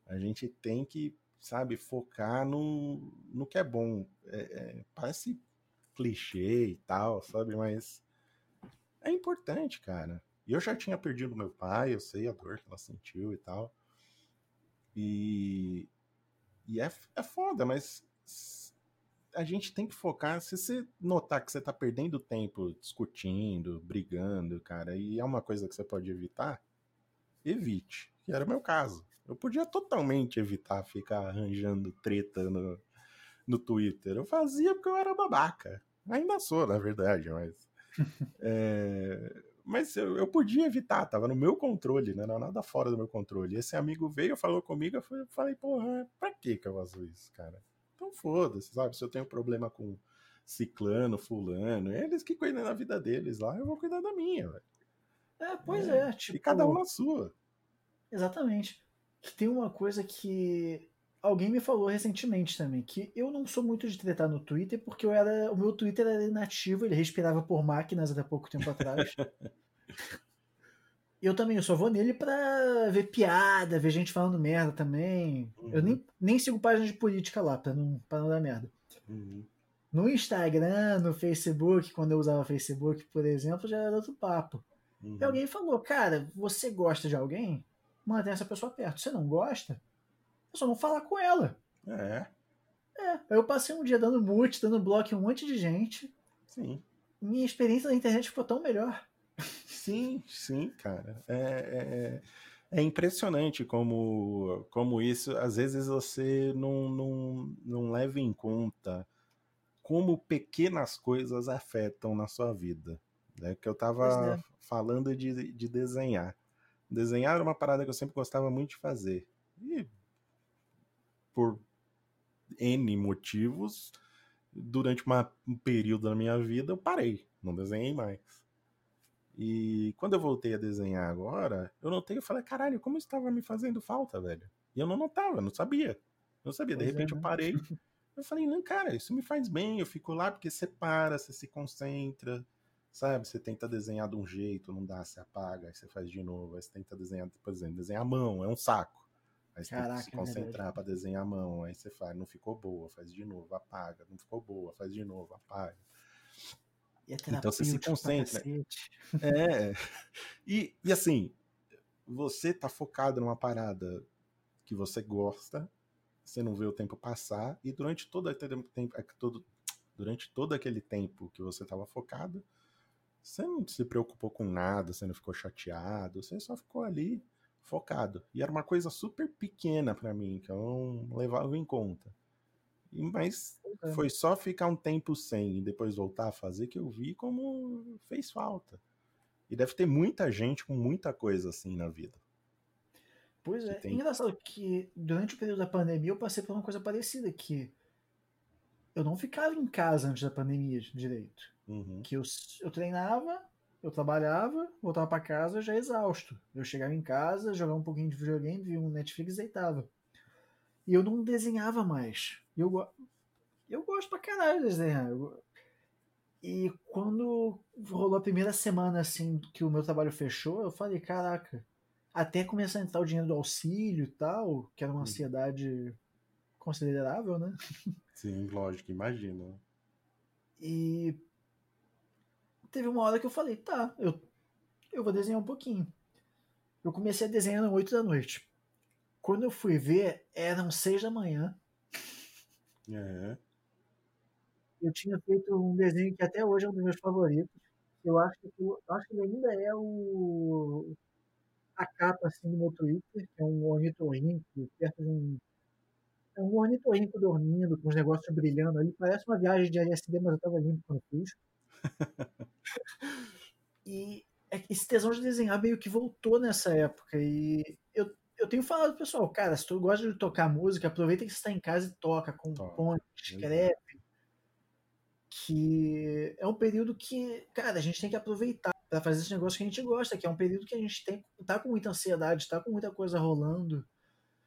A gente tem que, sabe, focar no, no que é bom. É, é, parece clichê e tal, sabe? Mas é importante, cara. E eu já tinha perdido meu pai, eu sei a dor que ela sentiu e tal. E, e é, é foda, mas a gente tem que focar. Se você notar que você tá perdendo tempo discutindo, brigando, cara, e é uma coisa que você pode evitar, evite. Que era o meu caso. Eu podia totalmente evitar ficar arranjando treta no, no Twitter. Eu fazia porque eu era babaca. Ainda sou, na verdade, mas. é, mas eu, eu, podia evitar, tava no meu controle, né? Não nada fora do meu controle. Esse amigo veio, falou comigo, eu falei, porra, pra que que eu faço isso, cara? Então foda-se, sabe? Se eu tenho problema com ciclano, fulano, eles que cuidam da vida deles lá, eu vou cuidar da minha, velho. É, pois é, é tipo... E cada um na sua. Exatamente que tem uma coisa que alguém me falou recentemente também, que eu não sou muito de tretar no Twitter, porque eu era, o meu Twitter era inativo, ele respirava por máquinas até pouco tempo atrás. eu também, eu só vou nele pra ver piada, ver gente falando merda também. Uhum. Eu nem, nem sigo páginas de política lá, pra não, pra não dar merda. Uhum. No Instagram, no Facebook, quando eu usava Facebook, por exemplo, já era outro papo. Uhum. E alguém falou, cara, você gosta de alguém? mantém essa pessoa perto. Você não gosta, só não falar com ela. É. É, eu passei um dia dando mute, dando bloco em um monte de gente. Sim. Minha experiência na internet ficou tão melhor. Sim, sim, cara. É, é, é impressionante como, como isso, às vezes você não, não, não leva em conta como pequenas coisas afetam na sua vida. Né? Que eu tava é. falando de, de desenhar. Desenhar era uma parada que eu sempre gostava muito de fazer. E por N motivos, durante uma, um período da minha vida, eu parei, não desenhei mais. E quando eu voltei a desenhar agora, eu notei, eu falei, caralho, como estava me fazendo falta, velho? E eu não notava, não sabia. Não sabia, de pois repente é, né? eu parei. Eu falei, não, cara, isso me faz bem, eu fico lá porque você para, você se concentra, Sabe? Você tenta desenhar de um jeito, não dá, você apaga, aí você faz de novo. Aí você tenta desenhar, por exemplo, desenhar a mão, é um saco. Aí você Caraca, tem que se é concentrar para desenhar a mão. Aí você faz, não ficou boa, faz de novo, apaga. Não ficou boa, faz de novo, apaga. então você se concentra. É. E, e assim, você tá focado numa parada que você gosta, você não vê o tempo passar, e durante todo aquele tempo, todo, durante todo aquele tempo que você estava focado, você não se preocupou com nada, você não ficou chateado, você só ficou ali focado. E era uma coisa super pequena para mim, que eu não levava em conta. E, mas é. foi só ficar um tempo sem e depois voltar a fazer que eu vi como fez falta. E deve ter muita gente com muita coisa assim na vida. Pois é, tem... engraçado que durante o período da pandemia eu passei por uma coisa parecida, que eu não ficava em casa antes da pandemia direito. Uhum. Que eu, eu treinava, eu trabalhava, voltava para casa já exausto. Eu chegava em casa, jogava um pouquinho de videogame, via um Netflix e deitava. E eu não desenhava mais. Eu, eu gosto pra caralho de desenhar. Eu, e quando rolou a primeira semana assim que o meu trabalho fechou, eu falei, caraca, até começar a entrar o dinheiro do auxílio e tal, que era uma ansiedade considerável, né? Sim, lógico, imagino. E teve uma hora que eu falei, tá, eu, eu vou desenhar um pouquinho. Eu comecei a desenhar às 8 da noite. Quando eu fui ver, eram 6 da manhã. É. eu tinha feito um desenho que até hoje é um dos meus favoritos. Eu acho que, eu acho que ele ainda é o, a capa assim, do meu Twitter, que é um ornitorrinco perto de um. É um ornitorrinco dormindo, com os negócios brilhando ali. Parece uma viagem de LSD, mas eu estava limpo quando fiz. e é esse tesão de desenhar meio que voltou nessa época. E eu, eu tenho falado pro pessoal, cara, se tu gosta de tocar música, aproveita que você está em casa e toca, compõe, escreve. Que é um período que, cara, a gente tem que aproveitar para fazer esse negócio que a gente gosta, que é um período que a gente tem, tá com muita ansiedade, tá com muita coisa rolando.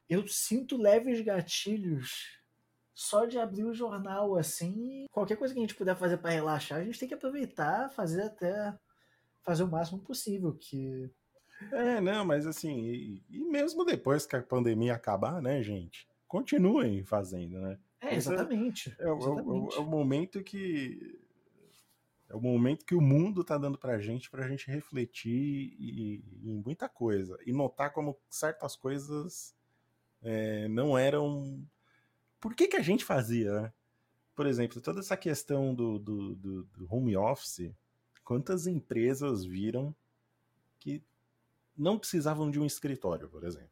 Eu sinto leves gatilhos só de abrir o jornal assim. Qualquer coisa que a gente puder fazer para relaxar, a gente tem que aproveitar, fazer até fazer o máximo possível. Que é, não, mas assim, e, e mesmo depois que a pandemia acabar, né, gente, continuem fazendo, né? É, exatamente. É, é, exatamente. É, é, o momento que é o momento que o mundo está dando para a gente, para a gente refletir em muita coisa e notar como certas coisas é, não eram. Por que, que a gente fazia, né? Por exemplo, toda essa questão do, do, do, do home office, quantas empresas viram que não precisavam de um escritório, por exemplo?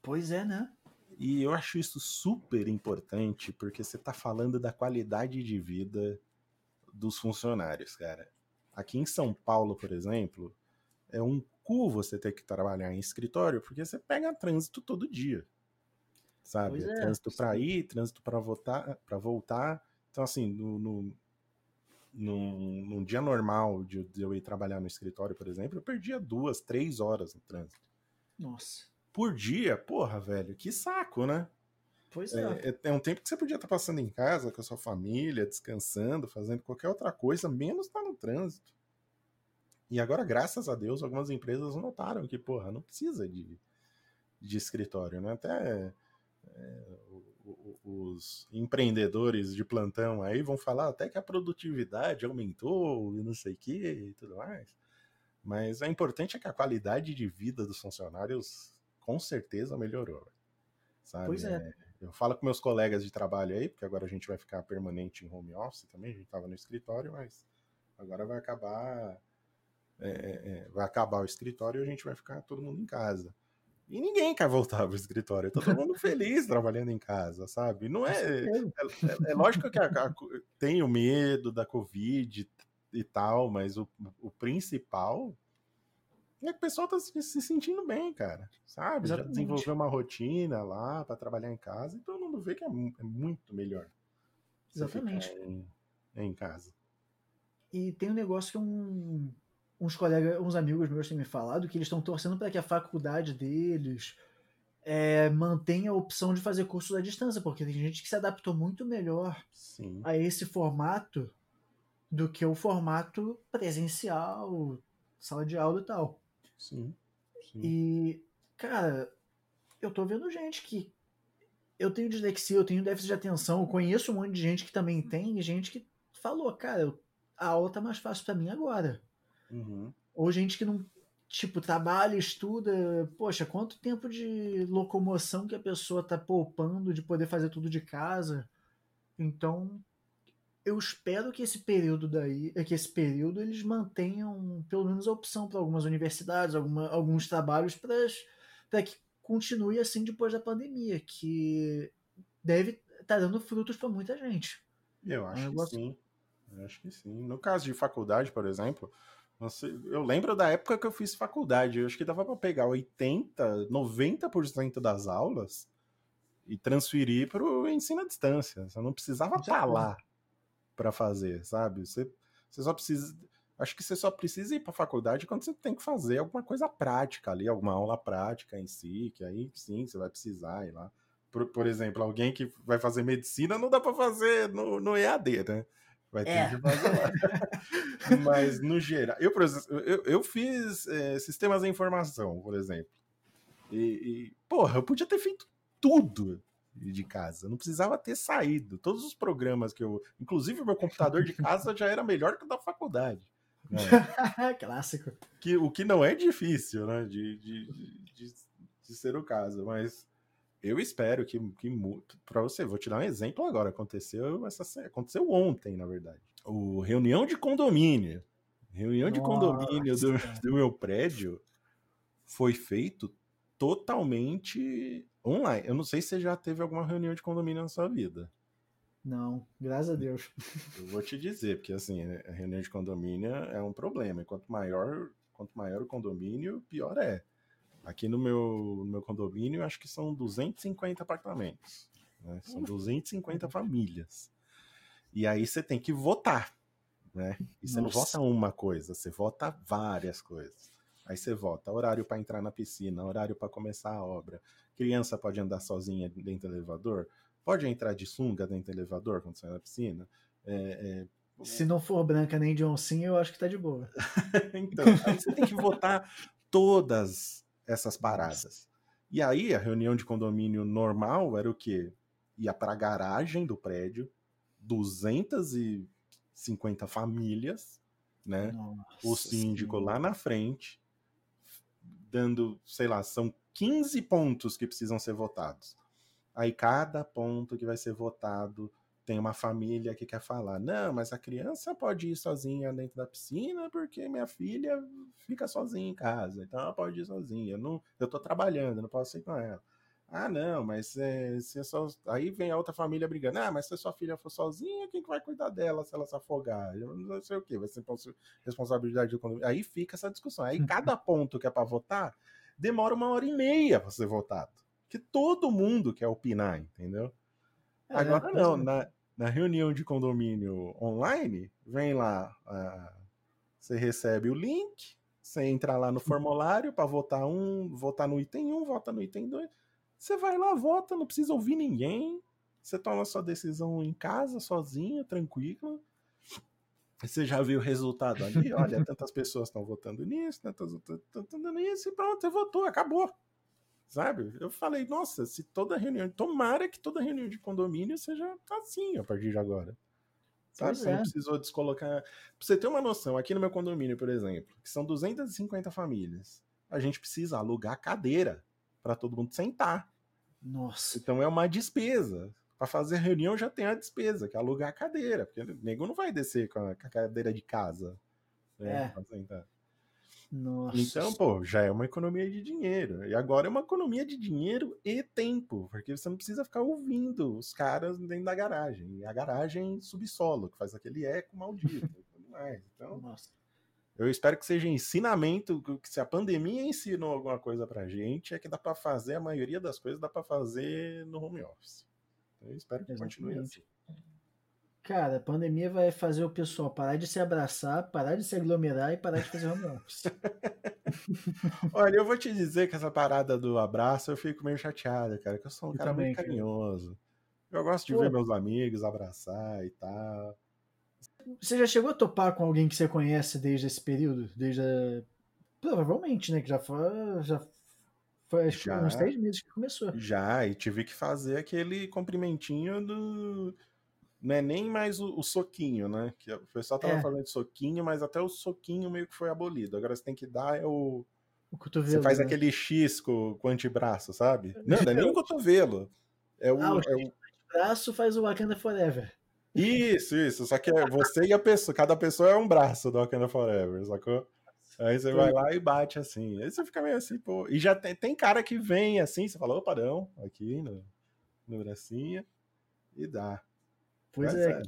Pois é, né? E eu acho isso super importante, porque você está falando da qualidade de vida dos funcionários, cara. Aqui em São Paulo, por exemplo, é um cu você ter que trabalhar em escritório, porque você pega trânsito todo dia. Sabe? É, trânsito para ir, trânsito para voltar, para voltar. Então, assim, no, no, num, num dia normal de, de, eu ir trabalhar no escritório, por exemplo, eu perdia duas, três horas no trânsito. Nossa. Por dia, porra, velho, que saco, né? Pois é. É, é, é um tempo que você podia estar passando em casa com a sua família, descansando, fazendo qualquer outra coisa, menos estar no trânsito. E agora, graças a Deus, algumas empresas notaram que, porra, não precisa de, de escritório, né? Até os empreendedores de plantão aí vão falar até que a produtividade aumentou e não sei o que e tudo mais. Mas é importante é que a qualidade de vida dos funcionários com certeza melhorou. Sabe? Pois é. Eu falo com meus colegas de trabalho aí, porque agora a gente vai ficar permanente em home office também, a gente estava no escritório, mas agora vai acabar é, é, é, vai acabar o escritório e a gente vai ficar todo mundo em casa. E ninguém quer voltar para o escritório, todo mundo feliz trabalhando em casa, sabe? Não é. É, é, é lógico que a, a, tem o medo da Covid e tal, mas o, o principal é que o pessoal tá se, se sentindo bem, cara. Sabe? Exatamente. Já desenvolveu uma rotina lá para trabalhar em casa, e todo mundo vê que é, é muito melhor. Exatamente. Em, em, casa. E tem um negócio que um, uns colegas, uns amigos meus têm me falado que eles estão torcendo para que a faculdade deles é, mantenha a opção de fazer cursos à distância, porque tem gente que se adaptou muito melhor Sim. a esse formato do que o formato presencial, sala de aula e tal. Sim, sim. E, cara, eu tô vendo gente que. Eu tenho dislexia, eu tenho déficit de atenção, eu conheço um monte de gente que também tem, e gente que falou, cara, a aula tá mais fácil para mim agora. Uhum. Ou gente que não, tipo, trabalha, estuda. Poxa, quanto tempo de locomoção que a pessoa tá poupando de poder fazer tudo de casa. Então, eu espero que esse período daí, que esse período eles mantenham pelo menos a opção para algumas universidades, alguma, alguns trabalhos para que continue assim depois da pandemia, que deve estar tá dando frutos para muita gente. Eu é acho que sim. Eu acho que sim. No caso de faculdade, por exemplo, eu lembro da época que eu fiz faculdade, eu acho que dava para pegar 80, 90% das aulas e transferir para o ensino à distância. Você não precisava estar tá lá para fazer, sabe? Você, você só precisa. Acho que você só precisa ir para a faculdade quando você tem que fazer alguma coisa prática ali, alguma aula prática em si, que aí sim você vai precisar ir lá. Por, por exemplo, alguém que vai fazer medicina não dá para fazer no, no EAD, né? Vai ter é. lá. Mas no geral, eu, eu, eu fiz é, sistemas de informação, por exemplo. E, e, porra, eu podia ter feito tudo de casa. Não precisava ter saído. Todos os programas que eu. Inclusive, o meu computador de casa já era melhor que o da faculdade. Né? Clássico. Que, o que não é difícil, né? De, de, de, de, ser o caso. Mas eu espero que, que para você, vou te dar um exemplo agora. Aconteceu essa aconteceu ontem, na verdade. O reunião de condomínio. Reunião de condomínio do, do meu prédio foi feito totalmente online. Eu não sei se você já teve alguma reunião de condomínio na sua vida. Não, graças a Deus. Eu vou te dizer, porque assim, a reunião de condomínio é um problema. quanto maior, quanto maior o condomínio, pior é. Aqui no meu, no meu condomínio, acho que são 250 apartamentos. Né? São 250 famílias. E aí você tem que votar. Né? E você Nossa. não vota uma coisa, você vota várias coisas. Aí você vota horário para entrar na piscina, horário para começar a obra. Criança pode andar sozinha dentro do elevador? Pode entrar de sunga dentro do elevador quando sai na piscina? É, é... Se não for branca nem de oncinha, eu acho que tá de boa. então, aí você tem que votar todas essas paradas. E aí a reunião de condomínio normal era o quê? Ia para a garagem do prédio, 250 famílias, né? Nossa o síndico senhora. lá na frente, dando, sei lá, são 15 pontos que precisam ser votados. Aí cada ponto que vai ser votado tem uma família que quer falar: não, mas a criança pode ir sozinha dentro da piscina porque minha filha fica sozinha em casa, então ela pode ir sozinha. Eu, não, eu tô trabalhando, não posso ir com ela. Ah, não, mas é, se é só. Aí vem a outra família brigando. Ah, mas se a sua filha for sozinha, quem que vai cuidar dela se ela se afogar? Eu não sei o que, vai ser responsabilidade do condomínio. Aí fica essa discussão. Aí cada ponto que é para votar demora uma hora e meia para ser votado. Que todo mundo quer opinar, entendeu? É, Agora não, é. na, na reunião de condomínio online, vem lá, uh, você recebe o link, você entra lá no formulário para votar um, votar no item 1, vota no item 2. Você vai lá, vota, não precisa ouvir ninguém. Você toma sua decisão em casa, sozinho, tranquilo. Você já viu o resultado ali? Olha, tantas pessoas estão votando nisso, tantas estão votando nisso, e pronto, você votou, acabou. Sabe? Eu falei, nossa, se toda reunião. Tomara que toda reunião de condomínio seja assim a partir de agora. Sabe? Você é. não precisou descolocar. Pra você ter uma noção, aqui no meu condomínio, por exemplo, que são 250 famílias, a gente precisa alugar cadeira para todo mundo sentar. Nossa. Então é uma despesa. Para fazer reunião já tem a despesa, que é alugar a cadeira, porque o nego não vai descer com a, com a cadeira de casa. Né, é. Pra sentar. Nossa. Então, pô, já é uma economia de dinheiro. E agora é uma economia de dinheiro e tempo, porque você não precisa ficar ouvindo os caras dentro da garagem. E a garagem subsolo, que faz aquele eco maldito. Então, Nossa. eu espero que seja ensinamento, que se a pandemia ensinou alguma coisa pra gente, é que dá para fazer a maioria das coisas dá para fazer no home office. Então, eu espero que Exatamente. continue assim. Cara, a pandemia vai fazer o pessoal parar de se abraçar, parar de se aglomerar e parar de fazer home office. Olha, eu vou te dizer que essa parada do abraço eu fico meio chateada, cara, que eu sou um eu cara também, muito carinhoso. Eu gosto de Pô. ver meus amigos abraçar e tal. Você já chegou a topar com alguém que você conhece desde esse período? Desde a... Provavelmente, né? Que já foi, já foi já, uns três meses que começou. Já, e tive que fazer aquele cumprimentinho do não é nem mais o, o soquinho, né? Que o pessoal tava é. falando de soquinho, mas até o soquinho meio que foi abolido. Agora você tem que dar é o. O cotovelo. Você faz né? aquele X com, com o antebraço, sabe? Não, não é nem o cotovelo. É o. Ah, o, é o... braço faz o Wakanda Forever. Isso, isso. Só que é você e a pessoa. Cada pessoa é um braço do Wakanda Forever, sacou? Aí você vai lá e bate assim. Aí você fica meio assim, pô. E já tem, tem cara que vem assim, você fala, opa, não, aqui no, no bracinho, e dá. Pois é, é.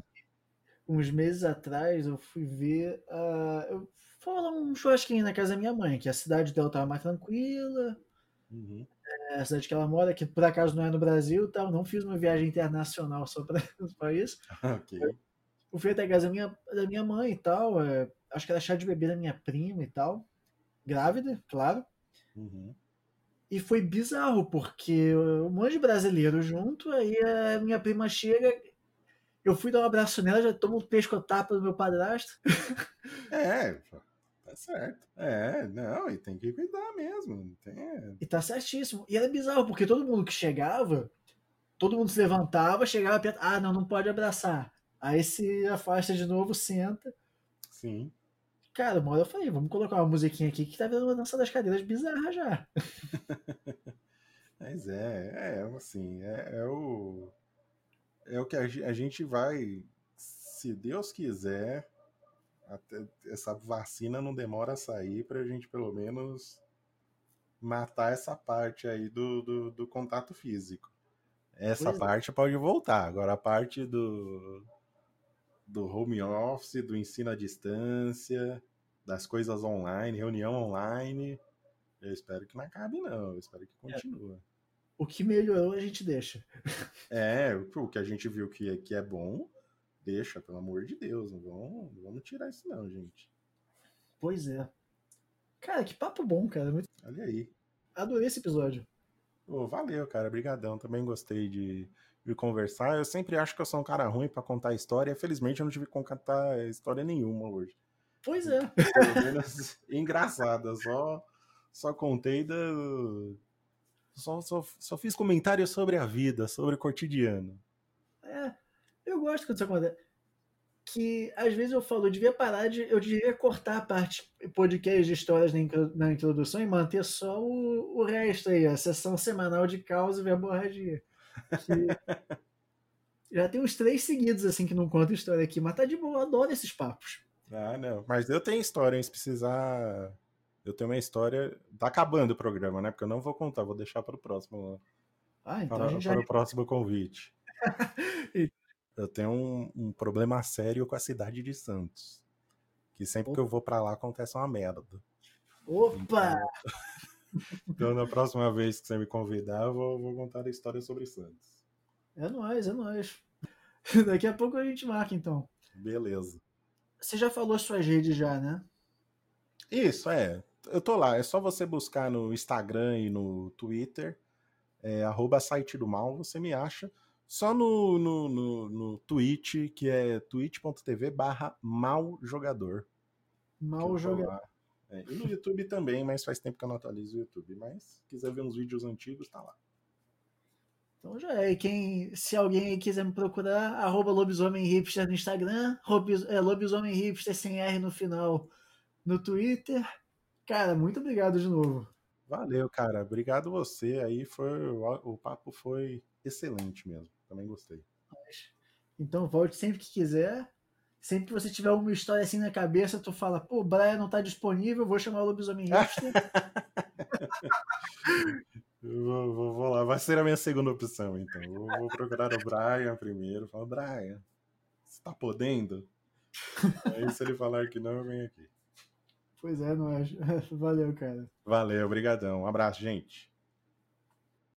Uns meses atrás eu fui ver. Uh, eu fui lá um churrasquinho na casa da minha mãe, que a cidade dela tava mais tranquila. Uhum. É, a cidade que ela mora, que por acaso não é no Brasil, tal. Não fiz uma viagem internacional só para isso. ok. Eu fui até a casa da minha, da minha mãe e tal. É, acho que era chá de bebê da minha prima e tal. Grávida, claro. Uhum. E foi bizarro, porque um monte de brasileiro junto, aí a minha prima chega, eu fui dar um abraço nela, já tomo um pescotapa do meu padrasto. É, tá certo. É, não, e tem que cuidar mesmo. Tem... E tá certíssimo. E era bizarro, porque todo mundo que chegava, todo mundo se levantava, chegava perto, ah, não, não pode abraçar. Aí se afasta de novo, senta. Sim. Cara, uma hora eu falei, vamos colocar uma musiquinha aqui que tá vendo uma dança das cadeiras bizarra já. Mas é, é assim, é, é o. É o que a, gente vai, se Deus quiser, até essa vacina não demora a sair para a gente pelo menos matar essa parte aí do, do, do contato físico. Essa é. parte pode voltar. Agora a parte do, do home office, do ensino à distância, das coisas online, reunião online, eu espero que não acabe, não. Eu espero que é. continue. É. O que melhorou a gente deixa. É, o que a gente viu que, é, que é bom, deixa, pelo amor de Deus. Não vamos, não vamos tirar isso, não, gente. Pois é. Cara, que papo bom, cara. Muito... Olha aí. Adorei esse episódio. Oh, valeu, cara. Obrigadão. Também gostei de, de conversar. Eu sempre acho que eu sou um cara ruim para contar história. Felizmente eu não tive que contar história nenhuma hoje. Pois é. Pelo menos engraçada. Só, só contei da. Só, só, só fiz comentários sobre a vida, sobre o cotidiano. É, eu gosto quando isso acontece que às vezes eu falo, eu devia parar de. Eu devia cortar a parte podcast de histórias na, introdução e manter só o, o resto aí, a sessão semanal de caos e verborragia. já tem uns três seguidos assim que não conta história aqui, mas tá de boa, eu adoro esses papos. Ah, não. Mas eu tenho história, hein? Se precisar. Eu tenho uma história. Tá acabando o programa, né? Porque eu não vou contar, vou deixar para o próximo. Ah, então para, a gente já... para o próximo convite. eu tenho um, um, problema sério com a cidade de Santos. Que sempre Opa. que eu vou para lá acontece uma merda. Opa! Então, então, na próxima vez que você me convidar, eu vou, vou contar a história sobre Santos. É nóis, é nóis. Daqui a pouco a gente marca, então. Beleza. Você já falou as suas redes já, né? Isso, é. Eu tô lá. É só você buscar no Instagram e no Twitter. É, arroba site do mal, você me acha. Só no, no, no, no Twitch, que é twitch.tv barra maljogador. Maljogador. É, e no YouTube também, mas faz tempo que eu não atualizo o YouTube. Mas se quiser ver uns vídeos antigos, tá lá. Então já é. E quem, se alguém quiser me procurar, arroba lobisomem hipster no Instagram, é, lobisomem hipster sem R no final no Twitter. Cara, muito obrigado de novo. Valeu, cara. Obrigado você. Aí foi o papo foi excelente mesmo. Também gostei. Então volte sempre que quiser. Sempre que você tiver uma história assim na cabeça, tu fala, pô, o Brian não tá disponível, vou chamar o lobisomem vou, vou, vou, lá, vai ser a minha segunda opção, então. Vou, vou procurar o Brian primeiro. Falo, Brian, você tá podendo? Aí se ele falar que não, eu venho aqui. Pois é, não é. Valeu, cara. Valeu, obrigadão. Um abraço, gente.